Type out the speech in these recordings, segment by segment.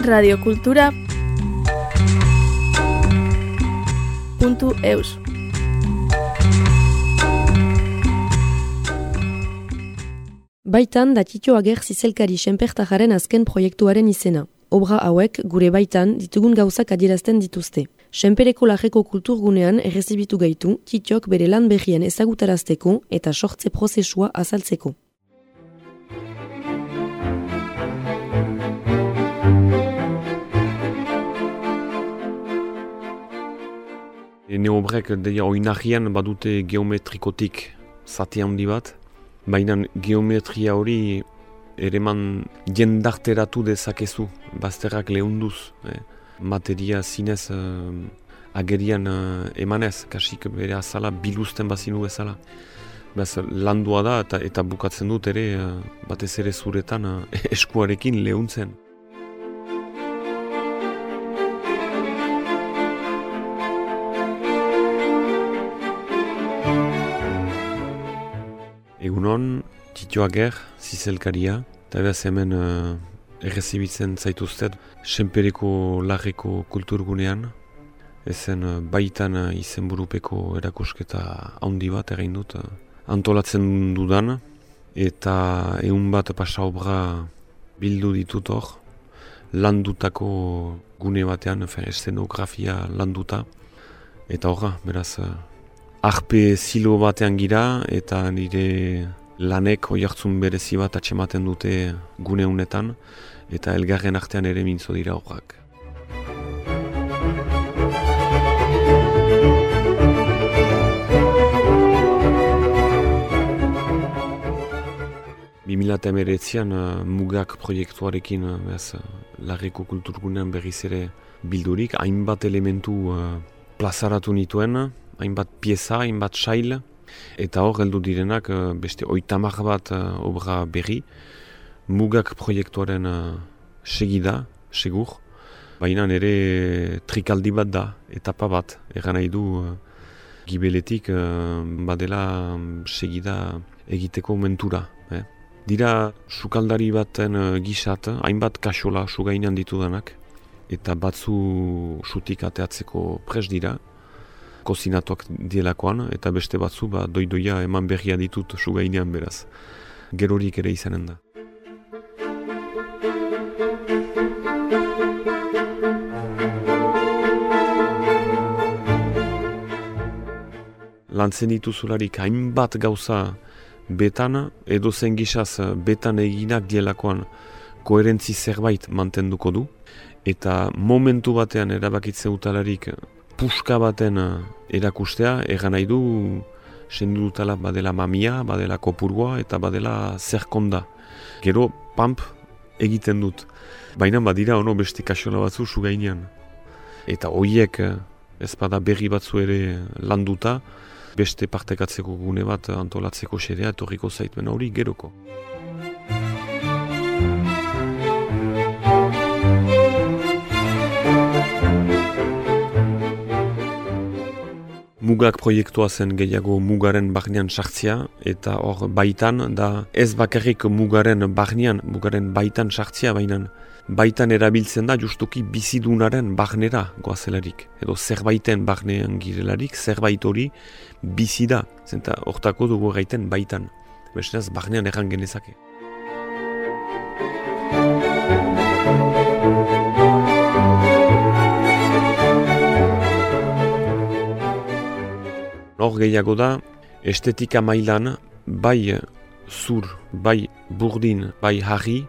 radiokultura puntu eus Baitan da Tito Ager zizelkari senpertajaren azken proiektuaren izena. Obra hauek gure baitan ditugun gauzak adierazten dituzte. Senpereko lajeko kulturgunean errezibitu gaitu Titok bere lan berrien ezagutarazteko eta sortze prozesua azaltzeko. Ene obrek deia oinarrian badute geometrikotik zati handi bat, baina geometria hori ereman jendarteratu dezakezu, bazterrak lehunduz, eh? materia zinez uh, agerian uh, emanez, kasik bere azala biluzten bazinu bezala. Bez, landua da eta, eta bukatzen dut ere uh, batez ere zuretan uh, eskuarekin lehuntzen. Egunon, Tito Ager, zizelkaria, eta behaz hemen uh, errezibitzen zaituztet, senpereko lageko kulturgunean, ezen uh, baitan uh, izenburupeko erakusketa handi bat egin dut, uh, antolatzen dudan, eta egun bat pasa obra bildu ditut hor, landutako gune batean, efen, estenografia landuta, eta horra, beraz, uh, arpe zilo batean gira eta nire lanek oiartzun berezi bat atxematen dute gune honetan eta elgarren artean ere mintzo dira horrak. Bi mila eta uh, mugak proiektuarekin uh, behaz, uh, larreko kulturgunean berriz ere bildurik, hainbat elementu uh, plazaratu nituen, hainbat pieza, hainbat sail, eta hor heldu direnak eh, beste oitamak bat uh, obra berri, mugak proiektuaren uh, segida, segur, baina nire trikaldi bat da, etapa bat, egan nahi du gibeletik badela mm, segida egiteko mentura. Eh? Dira sukaldari baten gisat, hainbat kasola sugainan ditudanak, eta batzu sutik ateatzeko pres dira, kozinatuak dielakoan, eta beste batzu ba, doidoia eman berria ditut sugainean beraz. Gerorik ere izanen da. Lantzen dituzularik hainbat gauza betan, edo zen gizaz betan eginak dielakoan koherentzi zerbait mantenduko du, eta momentu batean erabakitze utalarik puska baten uh, erakustea, egan nahi du sendu dutela badela mamia, badela kopurgoa eta badela zerkonda. Gero, pamp egiten dut. Baina badira ono beste kasola batzu sugainean. Eta hoiek uh, ez bada berri batzu ere landuta, beste partekatzeko gune bat antolatzeko xerea etorriko zaitmen hori geroko. Mugak proiektua zen gehiago mugaren barnean sartzia eta hor baitan da ez bakarrik mugaren barnean, mugaren baitan sartzia bainan baitan erabiltzen da justuki bizidunaren barnera goazelarik edo zerbaiten barnean girelarik zerbait hori bizi da zenta hortako dugu gaiten baitan. Bestenaz barnean erran genezake gehiago da, estetika mailan, bai zur, bai burdin, bai harri,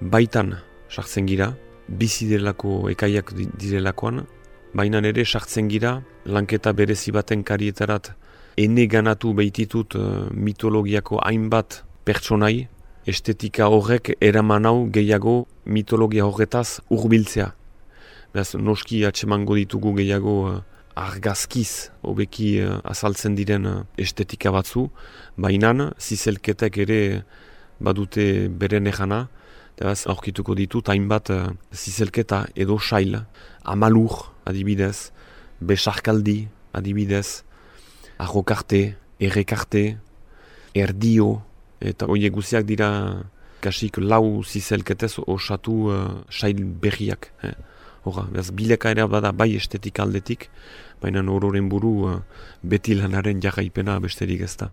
baitan sartzen gira, bizi delako ekaiak direlakoan, baina ere sartzen gira, lanketa berezi baten karietarat, ene ganatu behititut uh, mitologiako hainbat pertsonai, estetika horrek eraman hau gehiago mitologia horretaz urbiltzea. Beraz, noski atsemango ditugu gehiago uh, argazkiz hobeki uh, azaltzen diren uh, estetika batzu, baina zizelketek ere badute beren egana, eta aurkituko ditut hainbat uh, zizelketa edo sail, amalur adibidez, besarkaldi adibidez, arrokarte, errekarte, erdio, eta hori guziak dira kasik lau zizelketez osatu uh, sail berriak. Eh? Hora, behaz, bileka ere bada bai estetik aldetik, baina ororen buru uh, beti lanaren jarraipena besterik ez da.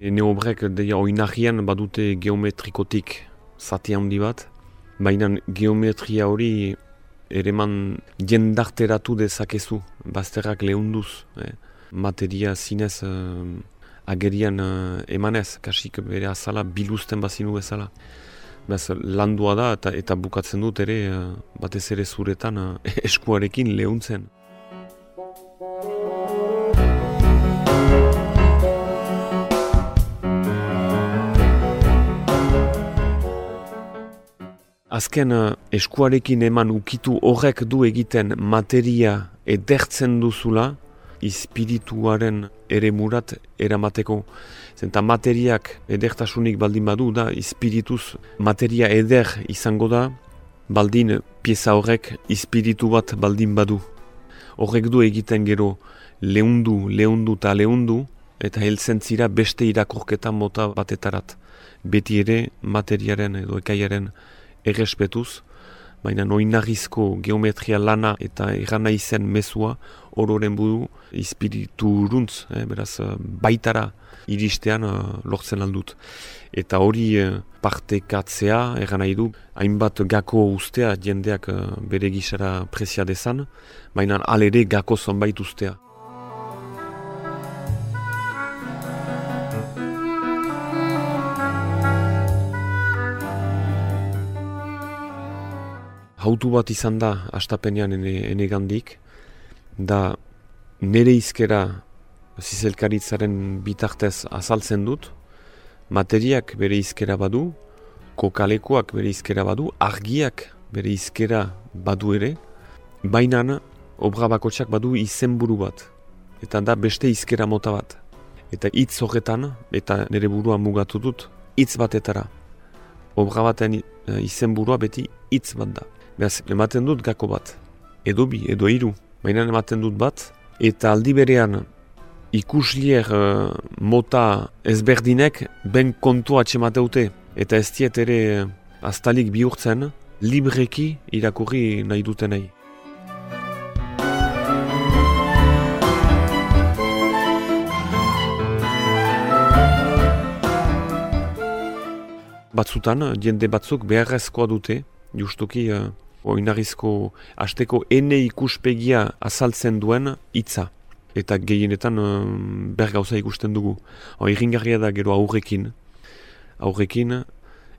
Neobrek deia oinahian badute geometrikotik zati handi bat, baina geometria hori ereman jendarteratu dezakezu, bazterrak lehunduz, eh? Materia zinez uh, agerian uh, emanez, kasik bere azala biluzten bazinu bezala. Bez, landua da eta, eta bukatzen dut ere uh, batez ere zuretan eskuarekin lehuntzen. Azken eskuarekin eman ukitu horrek du egiten materia edertzen duzula, espirituaren ere murat eramateko. Zenta materiak edertasunik baldin badu da, espirituz materia eder izango da, baldin pieza horrek espiritu bat baldin badu. Horrek du egiten gero lehundu, lehundu eta lehundu, eta helzen zira beste irakorketa mota batetarat. Beti ere materiaren edo ekaiaren errespetuz, baina noinagizko geometria lana eta errana izen mezua ororen budu espiritu runtz, eh, beraz baitara iristean uh, lortzen aldut. Eta hori uh, parte katzea, erran nahi du, hainbat gako ustea jendeak uh, bere gisara prezia dezan, baina alere gako zonbait ustea. Hautu bat izan da astapenean ene, ene gandik, da nere izkera zizelkaritzaren bitartez azaltzen dut, materiak bere izkera badu, kokalekoak bere izkera badu, argiak bere izkera badu ere, baina obra bakotsak badu izenburu bat, eta da beste izkera mota bat. Eta hitz horretan, eta nire burua mugatu dut, hitz batetara. Obra baten eh, izenburua beti hitz bat da. Beraz, ematen dut gako bat, edo bi, edo hiru, baina ematen dut bat, eta aldi berean ikuslier uh, mota ezberdinek ben kontua atxemateute, eta ez diet ere uh, aztalik bihurtzen, libreki irakurri nahi dute nahi. Batzutan, jende batzuk beharrezkoa dute, justuki uh, oinarrizko asteko ene ikuspegia azaltzen duen hitza eta gehienetan uh, ber gauza ikusten dugu. O, irringarria da gero aurrekin, aurrekin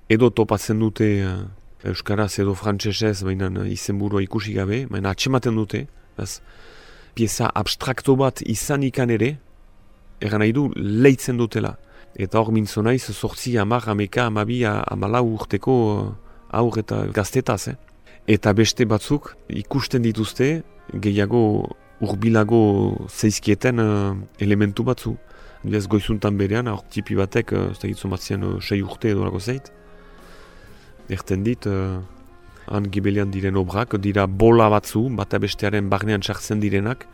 edo topatzen dute uh, Euskaraz edo frantsesez baina izenburua ikusi gabe, baina atxematen dute, ez, pieza abstrakto bat izan ikan ere, eran nahi du, leitzen dutela. Eta hor mintzo naiz, sortzi, amar, ameka, amabi, amalau urteko aur eta gaztetaz, eh? Eta beste batzuk ikusten dituzte gehiago urbilago zeizkieten uh, elementu batzu. Ez goizuntan berean, aur tipi batek, uh, ez da gitzu matzien uh, sei urte edo lago zeit. Erten dit, uh, han gibelian diren obrak, dira bola batzu, bata bestearen barnean txartzen direnak,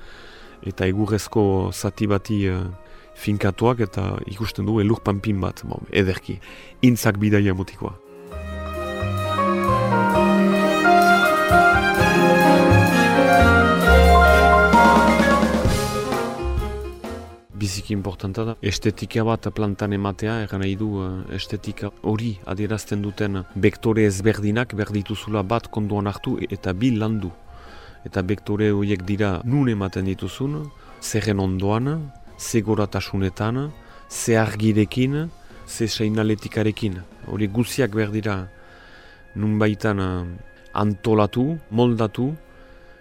eta egurrezko zati bati uh, finkatuak, eta ikusten du elur panpin bat, bon, ederki, intzak bidaia motikoa. Biziki importanta da. Estetika bat plantan ematea, egan nahi du eh, estetika hori adierazten duten bektore ezberdinak berdituzula bat konduan hartu eta bi landu. Eta bektore horiek dira nun ematen dituzun, zerren ondoan, ze argirekin, ze seinaletikarekin. Hori guziak berdira nun baitan eh, antolatu, moldatu,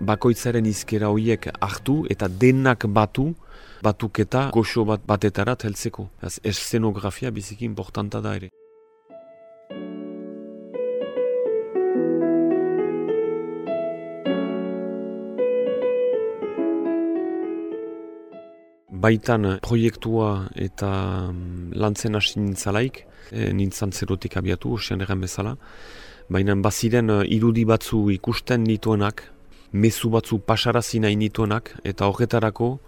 bakoitzaren izkera horiek hartu eta denak batu, batuketa goxo bat batetara heltzeko. Ez eszenografia biziki importanta da ere. Baitan proiektua eta mm, lantzen hasi nintzalaik, e, nintzan zerotik abiatu, osean erren bezala, baina baziren e, irudi batzu ikusten dituenak, mezu batzu pasarazi nahi nituenak, eta horretarako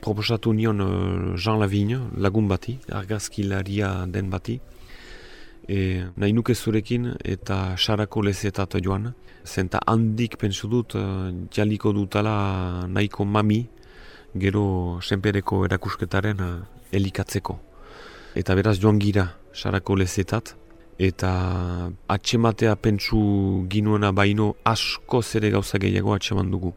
proposatu nion uh, Jean Lavigne, lagun bati, argazkilaria den bati, e, nahi nuke zurekin eta sarako lezetat joan, zenta handik pensu dut uh, jaliko dutala nahiko mami, gero senpereko erakusketaren uh, elikatzeko. Eta beraz joan gira sarako lezetat, eta atxematea pentsu ginuena baino asko zere gauza gehiago atxeman dugu.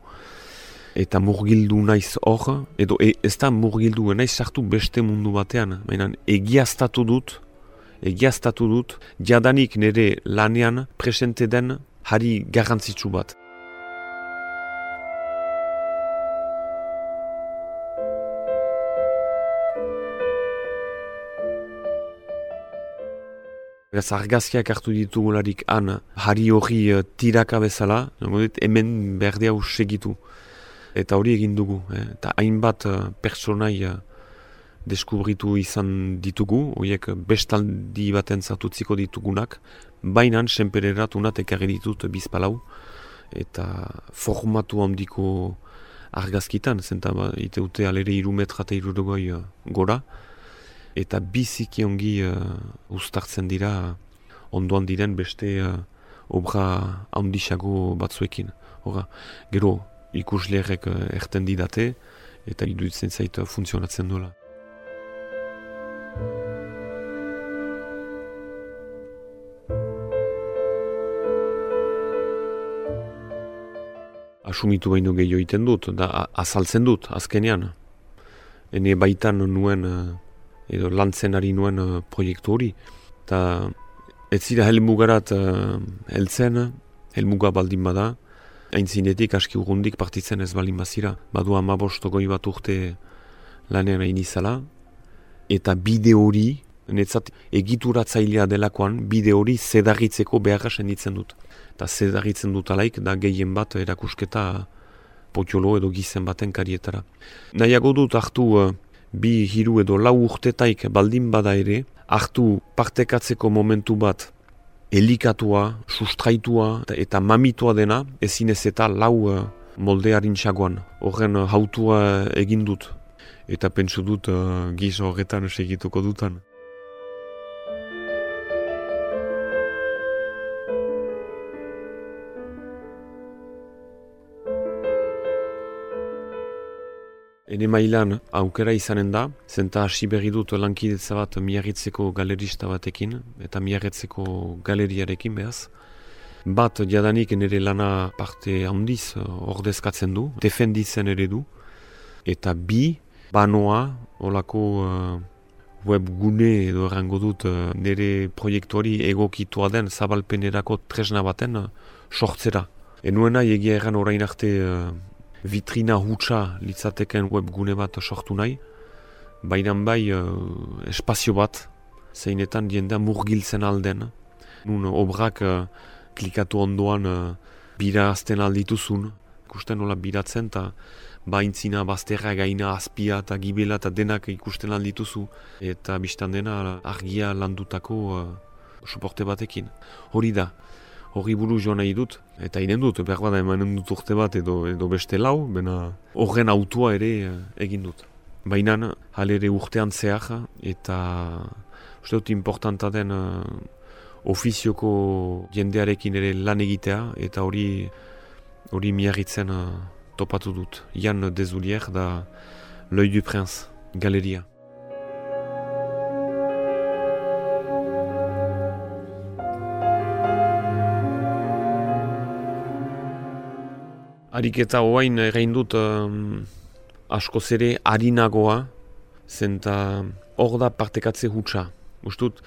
Eta murgildu naiz hor, edo e, ez da murgildu naiz sartu beste mundu batean, baina egiaztatu dut, egiaztatu dut, jadanik nire lanean presente den hari garrantzitsu bat. Beraz, argazkiak hartu ditugularik han, hari hori uh, tiraka bezala, dit, hemen berde hau segitu. Eta hori egin dugu. Eh? Eta hainbat uh, personai uh, deskubritu izan ditugu, horiek bestaldi baten zartutziko ditugunak, baina senpererat unat ekarri ditut bizpalau, eta formatu handiko argazkitan, zenta ba, ite dute alere irumetra eta irudogoi gora, eta biziki ongi uh, ustartzen dira ondoan diren beste uh, obra handisago batzuekin. Hora, gero ikusleerek uh, erten didate eta idutzen zait uh, funtzionatzen duela. Asumitu baino gehiago egiten dut, da azaltzen dut, azkenean. Ene baitan nuen edo lantzen ari nuen uh, proiektu hori. Eta ez zira helmugarat uh, heltzen, helmuga baldin bada, hain aski urrundik partitzen ez baldin bazira. Badu amabosto goi bat urte lanean hain izala, eta bide hori, netzat egituratzailea delakoan, bide hori zedarritzeko beharra senditzen dut. Eta zedarritzen dut alaik, da gehien bat erakusketa potiolo edo gizen baten karietara. Nahiago dut hartu uh, bi hiru edo lau urtetaik baldin bada ere, hartu partekatzeko momentu bat elikatua, sustraitua eta mamitua dena, ezin ez eta lau uh, moldearin txagoan. Horren uh, hautua egin dut. Eta pentsu dut giz horretan segituko dutan. Ene mailan aukera izanen da, zenta hasi berri dut lankidetza bat miarritzeko galerista batekin, eta miarritzeko galeriarekin behaz. Bat jadanik nire lana parte handiz ordezkatzen du, defenditzen ere du. Eta bi, banoa, olako uh, web gune edo errango dut uh, nire proiektuari egokitua den zabalpenerako tresna baten uh, sortzera. Enuena egia erran orain arte uh, vitrina hutsa litzateken webgune bat sortu nahi, baina bai uh, espazio bat, zeinetan dienda murgiltzen alden. Nun obrak uh, klikatu ondoan uh, bira azten aldituzun, ikusten nola biratzen, eta baintzina, bazterra, gaina, azpia eta gibela eta denak ikusten aldituzu, eta biztan dena argia landutako uh, suporte batekin. Hori da, hori buru joan nahi dut, eta inen dut, behar bada emanen dut urte bat edo, edo beste lau, bena horren autua ere eh, egin dut. Baina halere urtean zehar, eta uste dut importanta den uh, ofizioko jendearekin ere lan egitea, eta hori hori miarritzen uh, topatu dut. Jan Dezulier da L'Oeil du Prince, galeria. Ariketa hoain egin dut um, asko zere harinagoa, zenta hor da partekatze hutsa. Ustut,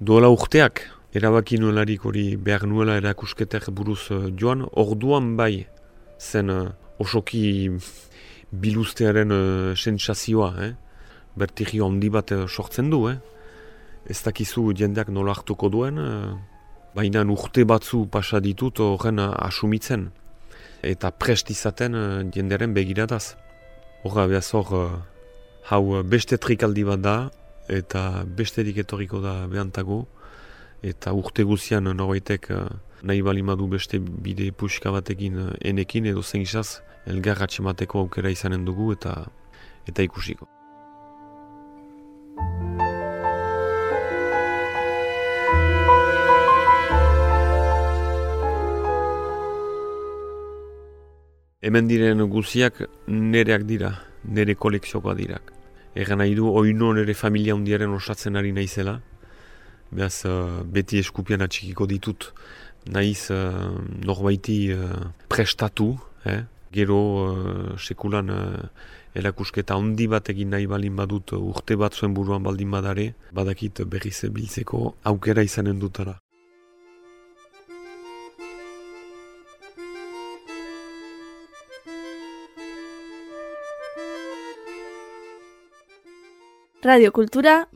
duela urteak, erabaki nuelarik hori behar nuela erakusketek buruz uh, joan, orduan bai zen uh, osoki biluztearen uh, sensazioa, eh? bertigi handi bat uh, sortzen du, eh? ez dakizu jendeak nola hartuko duen, uh, baina urte batzu pasa ditut horren uh, asumitzen eta prest izaten uh, jenderen begirataz. Horra behaz hor, uh, hau uh, beste trikaldi bat da, eta beste etorriko da behantago, eta urte guzian norbaitek uh, nahi balimadu beste bide puxka batekin enekin edo zen izaz elgar atxemateko aukera izanen dugu eta eta ikusiko. Hemen diren guziak nereak dira, nere kolekziokoa dirak. Egan nahi du, oino nere familia hundiaren osatzen ari naizela. Beaz, uh, beti eskupian atxikiko ditut, nahiz uh, norbaiti uh, prestatu, eh? gero uh, sekulan uh, erakusketa handi bat egin nahi balin badut urte bat zuen buruan baldin badare, badakit berriz biltzeko aukera izanen dutara. Radio Cultura.